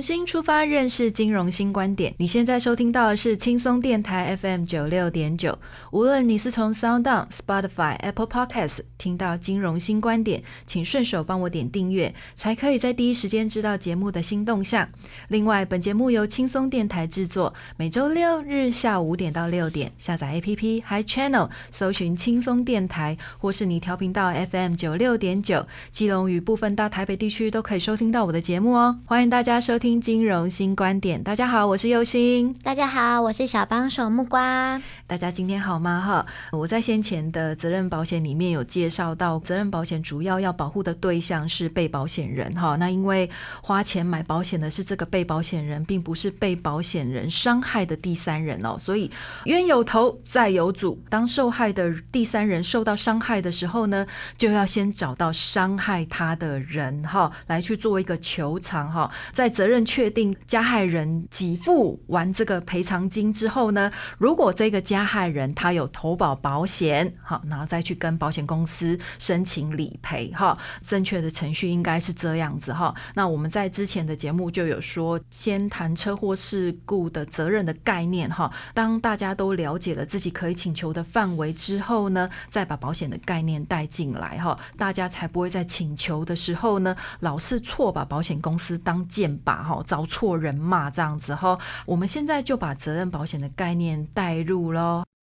重新出发，认识金融新观点。你现在收听到的是轻松电台 FM 九六点九。无论你是从 Sound On、Spotify、Apple Podcasts 听到金融新观点，请顺手帮我点订阅，才可以在第一时间知道节目的新动向。另外，本节目由轻松电台制作，每周六日下午五点到六点，下载 APP Hi Channel，搜寻轻松电台，或是你调频道 FM 九六点九，基隆与部分大台北地区都可以收听到我的节目哦。欢迎大家收。听金融新观点，大家好，我是佑星。大家好，我是小帮手木瓜。大家今天好吗？哈，我在先前的责任保险里面有介绍到，责任保险主要要保护的对象是被保险人。哈，那因为花钱买保险的是这个被保险人，并不是被保险人伤害的第三人哦。所以冤有头债有主，当受害的第三人受到伤害的时候呢，就要先找到伤害他的人哈，来去做一个求偿哈，在责任确定加害人给付完这个赔偿金之后呢，如果这个加害人他有投保保险，好，然后再去跟保险公司申请理赔，哈，正确的程序应该是这样子，哈。那我们在之前的节目就有说，先谈车祸事故的责任的概念，哈。当大家都了解了自己可以请求的范围之后呢，再把保险的概念带进来，哈，大家才不会在请求的时候呢，老是错把保险公司当箭靶。哈，找错人骂这样子哈，我们现在就把责任保险的概念带入喽。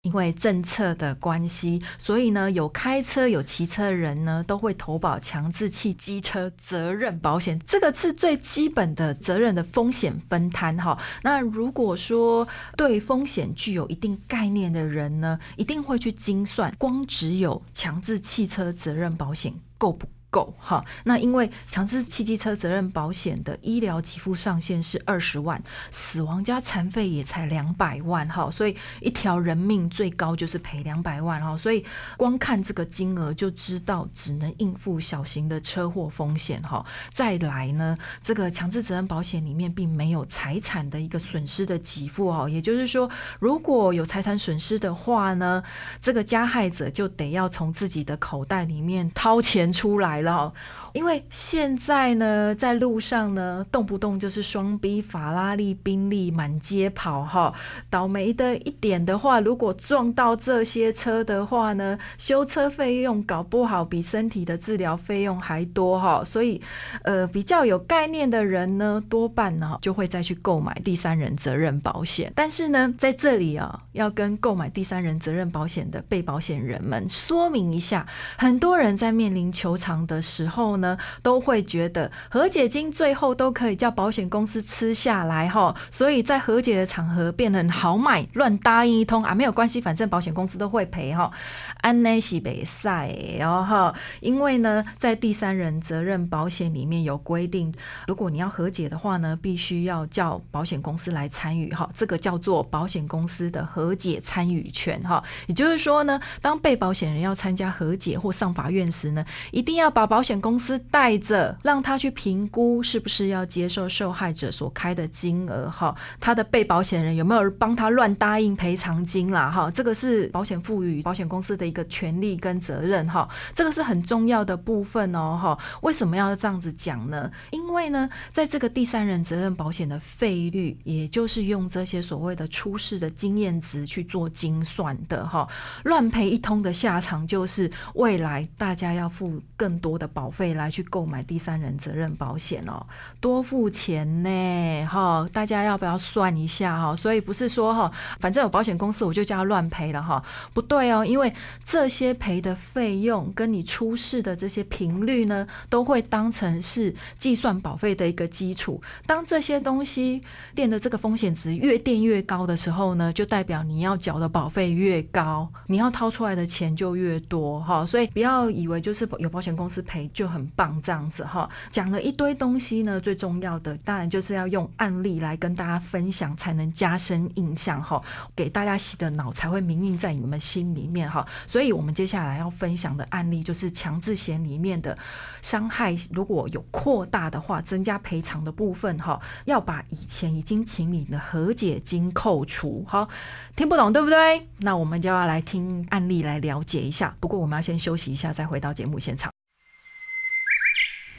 因为政策的关系，所以呢，有开车有骑车的人呢，都会投保强制汽机车责任保险。这个是最基本的责任的风险分摊哈。那如果说对风险具有一定概念的人呢，一定会去精算，光只有强制汽车责任保险够不？够哈，那因为强制汽机车责任保险的医疗给付上限是二十万，死亡加残废也才两百万哈，所以一条人命最高就是赔两百万哈，所以光看这个金额就知道只能应付小型的车祸风险哈。再来呢，这个强制责任保险里面并没有财产的一个损失的给付哦，也就是说，如果有财产损失的话呢，这个加害者就得要从自己的口袋里面掏钱出来。了，因为现在呢，在路上呢，动不动就是双 B、法拉利、宾利满街跑哈。倒霉的一点的话，如果撞到这些车的话呢，修车费用搞不好比身体的治疗费用还多哈。所以，呃，比较有概念的人呢，多半呢就会再去购买第三人责任保险。但是呢，在这里啊，要跟购买第三人责任保险的被保险人们说明一下，很多人在面临求偿的。的时候呢，呢都会觉得和解金最后都可以叫保险公司吃下来哈，所以在和解的场合变得很豪迈，乱答应一通啊，没有关系，反正保险公司都会赔哈。安内西北塞，然后因为呢，在第三人责任保险里面有规定，如果你要和解的话呢，必须要叫保险公司来参与哈，这个叫做保险公司的和解参与权哈。也就是说呢，当被保险人要参加和解或上法院时呢，一定要把保险公司带着，让他去评估是不是要接受受害者所开的金额哈，他的被保险人有没有帮他乱答应赔偿金啦哈，这个是保险赋予保险公司的。一个权利跟责任哈，这个是很重要的部分哦哈。为什么要这样子讲呢？因为呢，在这个第三人责任保险的费率，也就是用这些所谓的出事的经验值去做精算的哈。乱赔一通的下场，就是未来大家要付更多的保费来来去购买第三人责任保险哦，多付钱呢，哈，大家要不要算一下哈？所以不是说哈，反正有保险公司我就叫他乱赔了哈，不对哦，因为这些赔的费用跟你出事的这些频率呢，都会当成是计算保费的一个基础。当这些东西垫的这个风险值越垫越高的时候呢，就代表你要缴的保费越高，你要掏出来的钱就越多哈。所以不要以为就是有保险公司赔就很棒这样子哈。讲了一堆东西呢，最重要的当然就是要用案例来跟大家分享，才能加深印象哈，给大家洗的脑才会铭印在你们心里面哈。所以我们接下来要分享的案例就是强制险里面的伤害，如果有扩大的话，增加赔偿的部分哈，要把以前已经请你的和解金扣除。哈，听不懂对不对？那我们就要来听案例来了解一下。不过我们要先休息一下，再回到节目现场。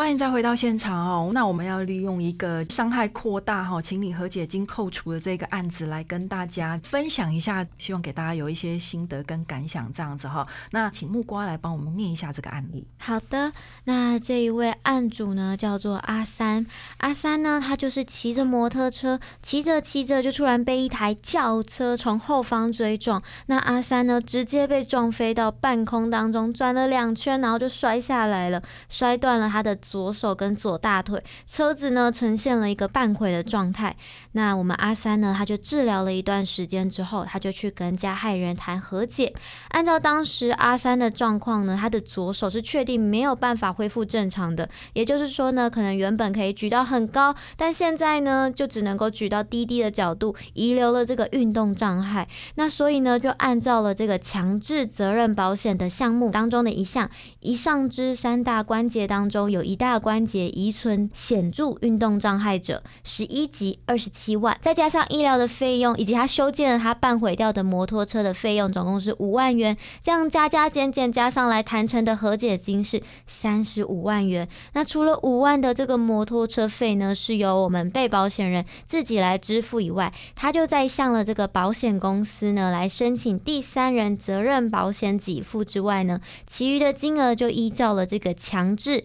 欢迎再回到现场哦。那我们要利用一个伤害扩大哈，请你和解金扣除的这个案子来跟大家分享一下，希望给大家有一些心得跟感想这样子哈。那请木瓜来帮我们念一下这个案例。好的，那这一位案主呢叫做阿三，阿三呢他就是骑着摩托车，骑着骑着就突然被一台轿车从后方追撞，那阿三呢直接被撞飞到半空当中，转了两圈，然后就摔下来了，摔断了他的。左手跟左大腿，车子呢呈现了一个半毁的状态。那我们阿三呢，他就治疗了一段时间之后，他就去跟加害人谈和解。按照当时阿三的状况呢，他的左手是确定没有办法恢复正常的，也就是说呢，可能原本可以举到很高，但现在呢就只能够举到低低的角度，遗留了这个运动障碍。那所以呢，就按照了这个强制责任保险的项目当中的一项，一上肢三大关节当中有一。一大关节遗存显著运动障碍者，十一级二十七万，再加上医疗的费用，以及他修建了他半毁掉的摩托车的费用，总共是五万元。这样加加减减加上来，谈成的和解金是三十五万元。那除了五万的这个摩托车费呢，是由我们被保险人自己来支付以外，他就在向了这个保险公司呢来申请第三人责任保险给付之外呢，其余的金额就依照了这个强制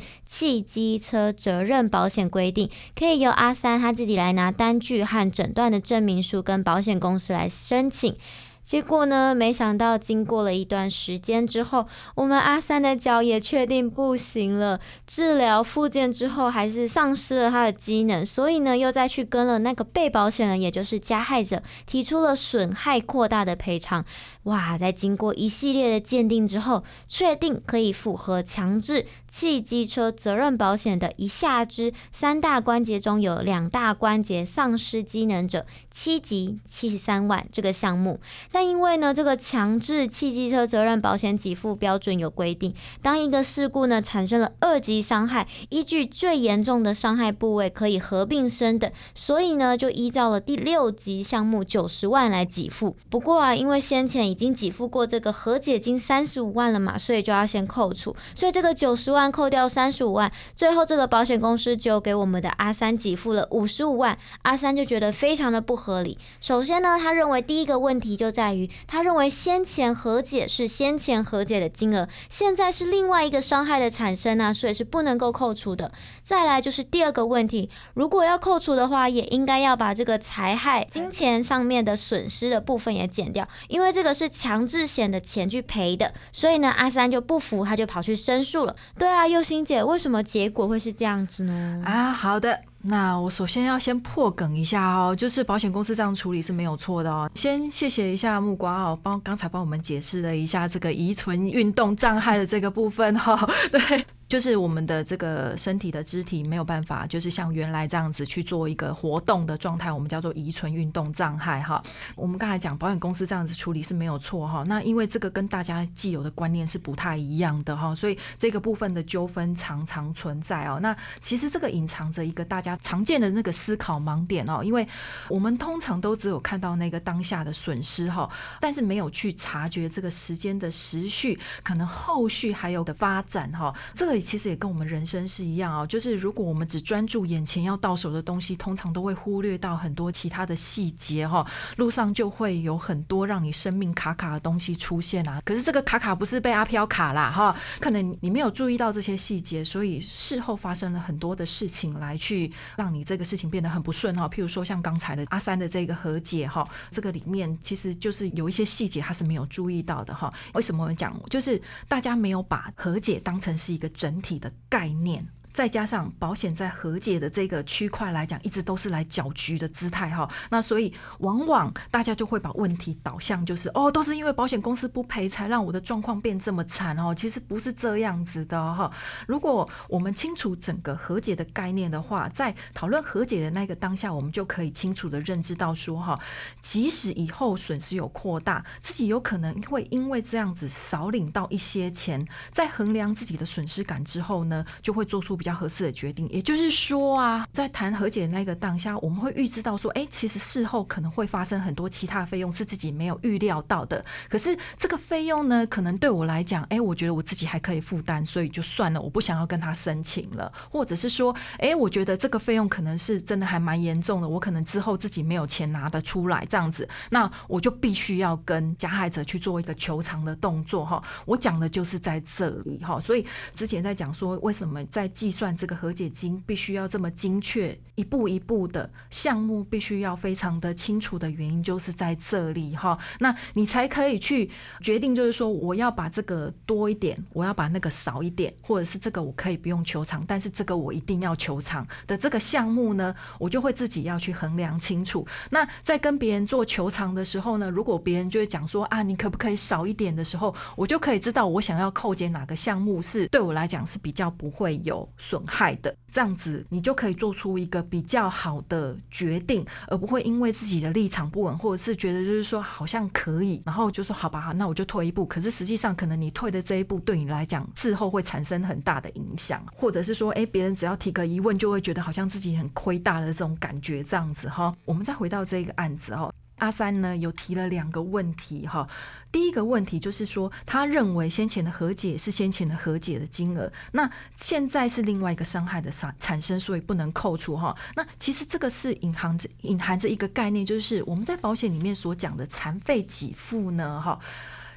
机车责任保险规定，可以由阿三他自己来拿单据和诊断的证明书，跟保险公司来申请。结果呢？没想到经过了一段时间之后，我们阿三的脚也确定不行了。治疗复健之后，还是丧失了他的机能，所以呢，又再去跟了那个被保险人，也就是加害者，提出了损害扩大的赔偿。哇，在经过一系列的鉴定之后，确定可以符合强制汽机车责任保险的一下肢三大关节中有两大关节丧失机能者，七级七十三万这个项目。但因为呢，这个强制汽机车责任保险给付标准有规定，当一个事故呢产生了二级伤害，依据最严重的伤害部位可以合并升等，所以呢就依照了第六级项目九十万来给付。不过啊，因为先前已经给付过这个和解金三十五万了嘛，所以就要先扣除，所以这个九十万扣掉三十五万，最后这个保险公司就给我们的阿三给付了五十五万。阿三就觉得非常的不合理。首先呢，他认为第一个问题就在。在于他认为先前和解是先前和解的金额，现在是另外一个伤害的产生啊，所以是不能够扣除的。再来就是第二个问题，如果要扣除的话，也应该要把这个财害、金钱上面的损失的部分也减掉，因为这个是强制险的钱去赔的，所以呢，阿三就不服，他就跑去申诉了。对啊，佑心姐，为什么结果会是这样子呢？啊，好的。那我首先要先破梗一下哦，就是保险公司这样处理是没有错的哦。先谢谢一下木瓜哦，帮刚才帮我们解释了一下这个遗存运动障碍的这个部分哈，对。就是我们的这个身体的肢体没有办法，就是像原来这样子去做一个活动的状态，我们叫做遗存运动障碍哈。我们刚才讲保险公司这样子处理是没有错哈。那因为这个跟大家既有的观念是不太一样的哈，所以这个部分的纠纷常常存在哦。那其实这个隐藏着一个大家常见的那个思考盲点哦，因为我们通常都只有看到那个当下的损失哈，但是没有去察觉这个时间的时序，可能后续还有的发展哈。这个其实也跟我们人生是一样啊，就是如果我们只专注眼前要到手的东西，通常都会忽略到很多其他的细节哈。路上就会有很多让你生命卡卡的东西出现啊。可是这个卡卡不是被阿飘卡啦哈，可能你没有注意到这些细节，所以事后发生了很多的事情来去让你这个事情变得很不顺哈。譬如说像刚才的阿三的这个和解哈，这个里面其实就是有一些细节他是没有注意到的哈。为什么讲？就是大家没有把和解当成是一个整体的概念。再加上保险在和解的这个区块来讲，一直都是来搅局的姿态哈，那所以往往大家就会把问题导向就是哦，都是因为保险公司不赔才让我的状况变这么惨哦，其实不是这样子的哈。如果我们清楚整个和解的概念的话，在讨论和解的那个当下，我们就可以清楚的认知到说哈，即使以后损失有扩大，自己有可能会因为这样子少领到一些钱，在衡量自己的损失感之后呢，就会做出较合适的决定，也就是说啊，在谈和解的那个当下，我们会预知到说，哎，其实事后可能会发生很多其他费用是自己没有预料到的。可是这个费用呢，可能对我来讲，哎，我觉得我自己还可以负担，所以就算了，我不想要跟他申请了。或者是说，哎，我觉得这个费用可能是真的还蛮严重的，我可能之后自己没有钱拿得出来，这样子，那我就必须要跟加害者去做一个求偿的动作哈。我讲的就是在这里哈，所以之前在讲说，为什么在计算这个和解金必须要这么精确，一步一步的项目必须要非常的清楚的原因，就是在这里哈。那你才可以去决定，就是说我要把这个多一点，我要把那个少一点，或者是这个我可以不用求偿，但是这个我一定要求偿的这个项目呢，我就会自己要去衡量清楚。那在跟别人做求偿的时候呢，如果别人就会讲说啊，你可不可以少一点的时候，我就可以知道我想要扣减哪个项目是对我来讲是比较不会有损害。的这样子，你就可以做出一个比较好的决定，而不会因为自己的立场不稳，或者是觉得就是说好像可以，然后就说好吧，那我就退一步。可是实际上，可能你退的这一步对你来讲，事后会产生很大的影响，或者是说，哎，别人只要提个疑问，就会觉得好像自己很亏大的这种感觉，这样子哈。我们再回到这个案子哈。阿三呢有提了两个问题哈，第一个问题就是说，他认为先前的和解是先前的和解的金额，那现在是另外一个伤害的产产生，所以不能扣除哈。那其实这个是隐含着隐含着一个概念，就是我们在保险里面所讲的残废给付呢哈。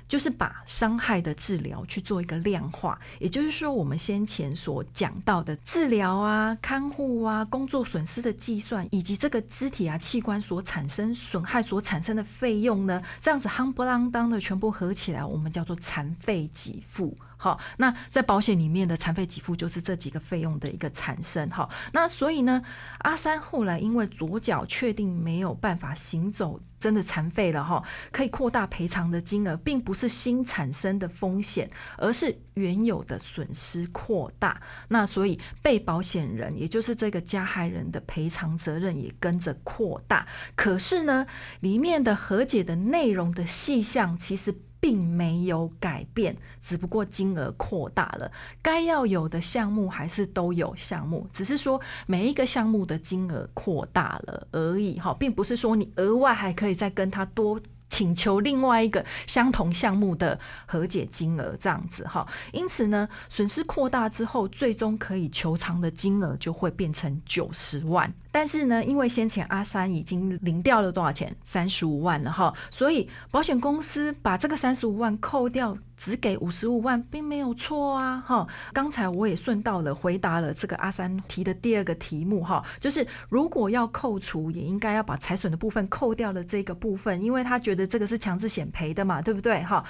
就是把伤害的治疗去做一个量化，也就是说，我们先前所讲到的治疗啊、看护啊、工作损失的计算，以及这个肢体啊器官所产生损害所产生的费用呢，这样子夯不啷当的全部合起来，我们叫做残废给付。好，那在保险里面的残废给付就是这几个费用的一个产生。好，那所以呢，阿三后来因为左脚确定没有办法行走，真的残废了哈，可以扩大赔偿的金额，并不是新产生的风险，而是原有的损失扩大。那所以被保险人，也就是这个加害人的赔偿责任也跟着扩大。可是呢，里面的和解的内容的细项其实。并没有改变，只不过金额扩大了。该要有的项目还是都有项目，只是说每一个项目的金额扩大了而已。哈，并不是说你额外还可以再跟他多。请求另外一个相同项目的和解金额，这样子哈。因此呢，损失扩大之后，最终可以求偿的金额就会变成九十万。但是呢，因为先前阿三已经领掉了多少钱，三十五万了哈，所以保险公司把这个三十五万扣掉。只给五十五万，并没有错啊！哈，刚才我也顺道了回答了这个阿三提的第二个题目哈，就是如果要扣除，也应该要把财损的部分扣掉了这个部分，因为他觉得这个是强制险赔的嘛，对不对？哈。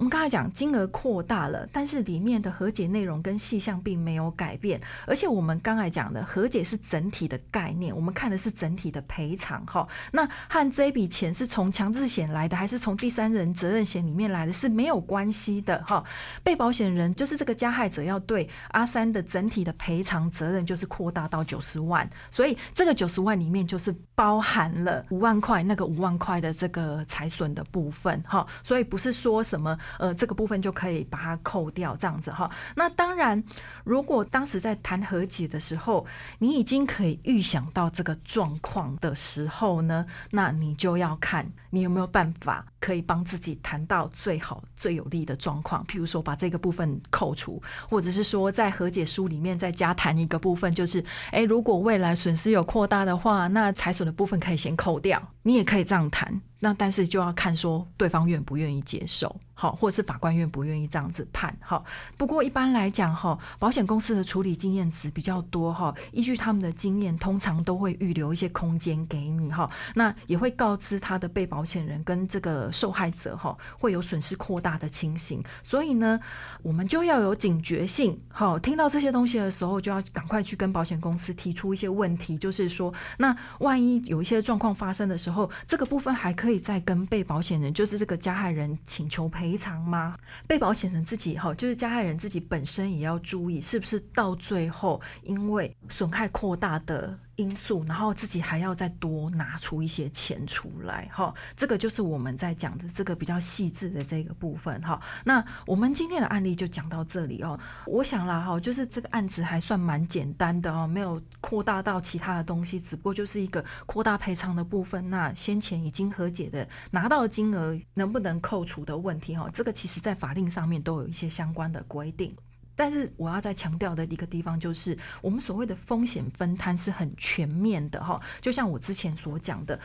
我们刚才讲金额扩大了，但是里面的和解内容跟细项并没有改变，而且我们刚才讲的和解是整体的概念，我们看的是整体的赔偿哈。那和这笔钱是从强制险来的，还是从第三人责任险里面来的，是没有关系的哈。被保险人就是这个加害者，要对阿三的整体的赔偿责任就是扩大到九十万，所以这个九十万里面就是包含了五万块那个五万块的这个财损的部分哈。所以不是说什么。呃，这个部分就可以把它扣掉，这样子哈。那当然，如果当时在谈和解的时候，你已经可以预想到这个状况的时候呢，那你就要看你有没有办法可以帮自己谈到最好最有利的状况。譬如说，把这个部分扣除，或者是说在和解书里面再加谈一个部分，就是诶，如果未来损失有扩大的话，那财损的部分可以先扣掉。你也可以这样谈。那但是就要看说对方愿不愿意接受，好，或者是法官愿不愿意这样子判，好。不过一般来讲，哈，保险公司的处理经验值比较多，哈，依据他们的经验，通常都会预留一些空间给你，哈。那也会告知他的被保险人跟这个受害者，哈，会有损失扩大的情形。所以呢，我们就要有警觉性，好，听到这些东西的时候，就要赶快去跟保险公司提出一些问题，就是说，那万一有一些状况发生的时候，然后这个部分还。可以再跟被保险人，就是这个加害人请求赔偿吗？被保险人自己哈，就是加害人自己本身也要注意，是不是到最后因为损害扩大的。因素，然后自己还要再多拿出一些钱出来，哈，这个就是我们在讲的这个比较细致的这个部分，哈。那我们今天的案例就讲到这里哦。我想啦，哈，就是这个案子还算蛮简单的哦，没有扩大到其他的东西，只不过就是一个扩大赔偿的部分。那先前已经和解的拿到金额能不能扣除的问题，哈，这个其实在法令上面都有一些相关的规定。但是我要再强调的一个地方就是，我们所谓的风险分摊是很全面的哈，就像我之前所讲的。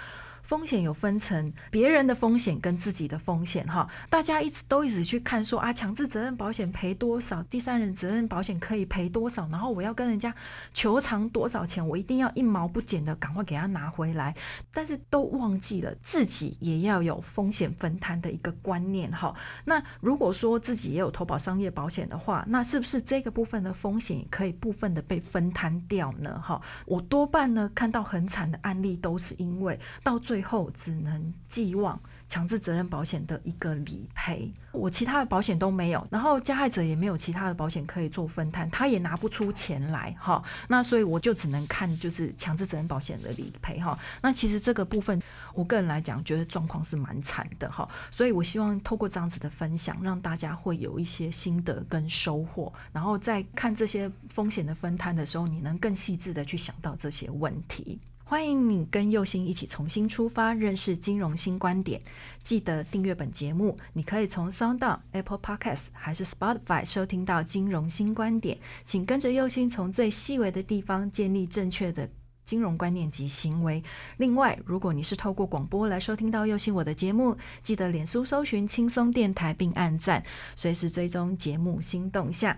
风险有分成，别人的风险跟自己的风险哈，大家一直都一直去看说啊，强制责任保险赔多少，第三人责任保险可以赔多少，然后我要跟人家求偿多少钱，我一定要一毛不减的赶快给他拿回来，但是都忘记了自己也要有风险分摊的一个观念哈。那如果说自己也有投保商业保险的话，那是不是这个部分的风险可以部分的被分摊掉呢？哈，我多半呢看到很惨的案例都是因为到最最后只能寄望强制责任保险的一个理赔，我其他的保险都没有，然后加害者也没有其他的保险可以做分摊，他也拿不出钱来，哈，那所以我就只能看就是强制责任保险的理赔，哈，那其实这个部分我个人来讲觉得状况是蛮惨的，哈，所以我希望透过这样子的分享，让大家会有一些心得跟收获，然后在看这些风险的分摊的时候，你能更细致的去想到这些问题。欢迎你跟右星一起重新出发，认识金融新观点。记得订阅本节目，你可以从 Sound、Apple Podcasts 还是 Spotify 收听到金融新观点。请跟着右星从最细微的地方建立正确的金融观念及行为。另外，如果你是透过广播来收听到右星我的节目，记得脸书搜寻轻松电台并按赞，随时追踪节目新动向。